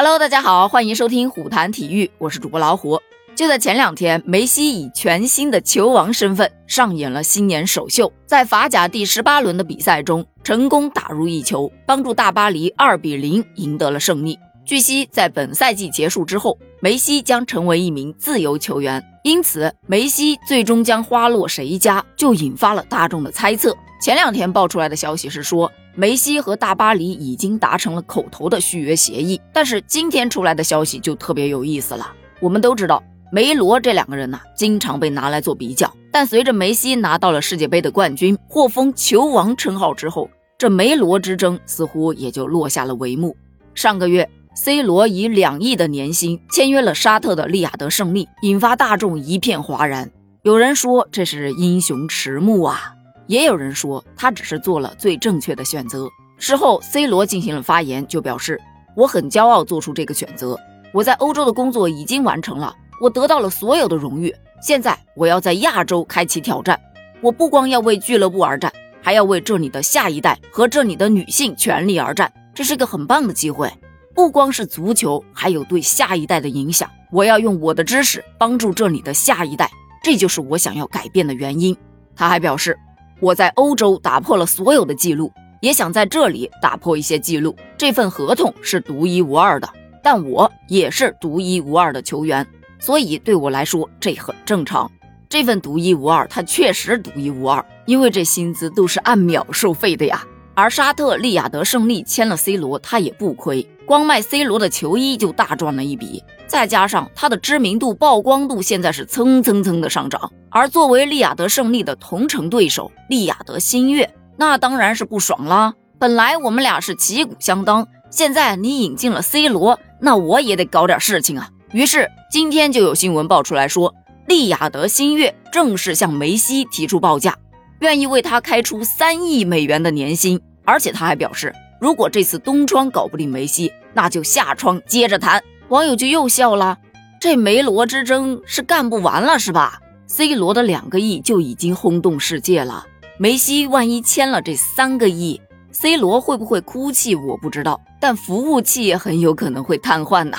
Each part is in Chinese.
Hello，大家好，欢迎收听虎谈体育，我是主播老虎。就在前两天，梅西以全新的球王身份上演了新年首秀，在法甲第十八轮的比赛中，成功打入一球，帮助大巴黎二比零赢得了胜利。据悉，在本赛季结束之后，梅西将成为一名自由球员，因此梅西最终将花落谁家，就引发了大众的猜测。前两天爆出来的消息是说，梅西和大巴黎已经达成了口头的续约协议，但是今天出来的消息就特别有意思了。我们都知道，梅罗这两个人呢，经常被拿来做比较，但随着梅西拿到了世界杯的冠军，获封球王称号之后，这梅罗之争似乎也就落下了帷幕。上个月。C 罗以两亿的年薪签约了沙特的利雅得胜利，引发大众一片哗然。有人说这是英雄迟暮啊，也有人说他只是做了最正确的选择。事后，C 罗进行了发言，就表示：“我很骄傲做出这个选择。我在欧洲的工作已经完成了，我得到了所有的荣誉。现在我要在亚洲开启挑战。我不光要为俱乐部而战，还要为这里的下一代和这里的女性权利而战。这是个很棒的机会。”不光是足球，还有对下一代的影响。我要用我的知识帮助这里的下一代，这就是我想要改变的原因。他还表示，我在欧洲打破了所有的记录，也想在这里打破一些记录。这份合同是独一无二的，但我也是独一无二的球员，所以对我来说这很正常。这份独一无二，它确实独一无二，因为这薪资都是按秒收费的呀。而沙特利雅得胜利签了 C 罗，他也不亏，光卖 C 罗的球衣就大赚了一笔，再加上他的知名度、曝光度现在是蹭蹭蹭的上涨。而作为利雅得胜利的同城对手利雅得新月，那当然是不爽啦。本来我们俩是旗鼓相当，现在你引进了 C 罗，那我也得搞点事情啊。于是今天就有新闻爆出来说，利雅得新月正式向梅西提出报价，愿意为他开出三亿美元的年薪。而且他还表示，如果这次东窗搞不定梅西，那就下窗接着谈。网友就又笑了，这梅罗之争是干不完了是吧？C 罗的两个亿就已经轰动世界了，梅西万一签了这三个亿，C 罗会不会哭泣？我不知道，但服务器也很有可能会瘫痪呐。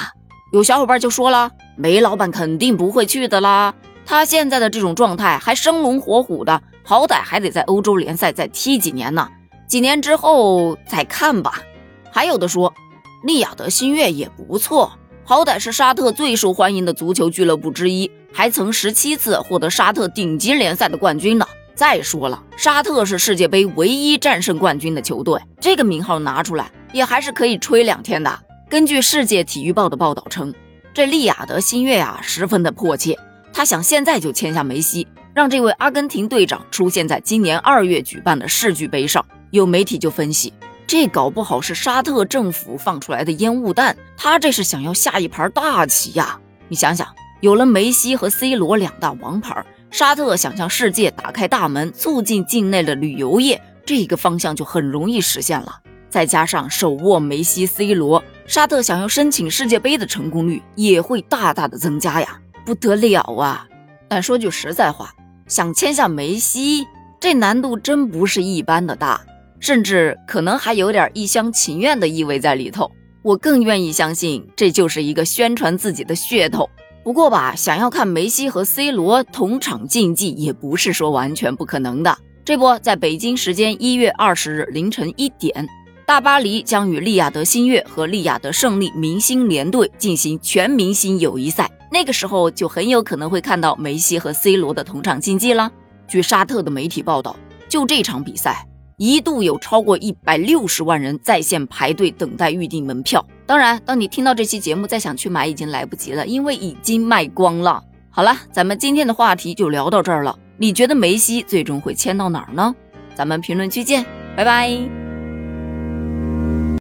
有小伙伴就说了，梅老板肯定不会去的啦，他现在的这种状态还生龙活虎的，好歹还得在欧洲联赛再踢几年呢。几年之后再看吧。还有的说，利雅得新月也不错，好歹是沙特最受欢迎的足球俱乐部之一，还曾十七次获得沙特顶级联赛的冠军呢。再说了，沙特是世界杯唯一战胜冠军的球队，这个名号拿出来也还是可以吹两天的。根据世界体育报的报道称，这利雅得新月啊十分的迫切，他想现在就签下梅西，让这位阿根廷队长出现在今年二月举办的世俱杯上。有媒体就分析，这搞不好是沙特政府放出来的烟雾弹，他这是想要下一盘大棋呀！你想想，有了梅西和 C 罗两大王牌，沙特想向世界打开大门，促进境内的旅游业，这个方向就很容易实现了。再加上手握梅西、C 罗，沙特想要申请世界杯的成功率也会大大的增加呀，不得了啊！但说句实在话，想签下梅西，这难度真不是一般的大。甚至可能还有点一厢情愿的意味在里头。我更愿意相信这就是一个宣传自己的噱头。不过吧，想要看梅西和 C 罗同场竞技，也不是说完全不可能的。这不，在北京时间一月二十日凌晨一点，大巴黎将与利雅得新月和利雅得胜利明星联队进行全明星友谊赛。那个时候就很有可能会看到梅西和 C 罗的同场竞技了。据沙特的媒体报道，就这场比赛。一度有超过一百六十万人在线排队等待预订门票。当然，当你听到这期节目再想去买，已经来不及了，因为已经卖光了。好了，咱们今天的话题就聊到这儿了。你觉得梅西最终会签到哪儿呢？咱们评论区见，拜拜。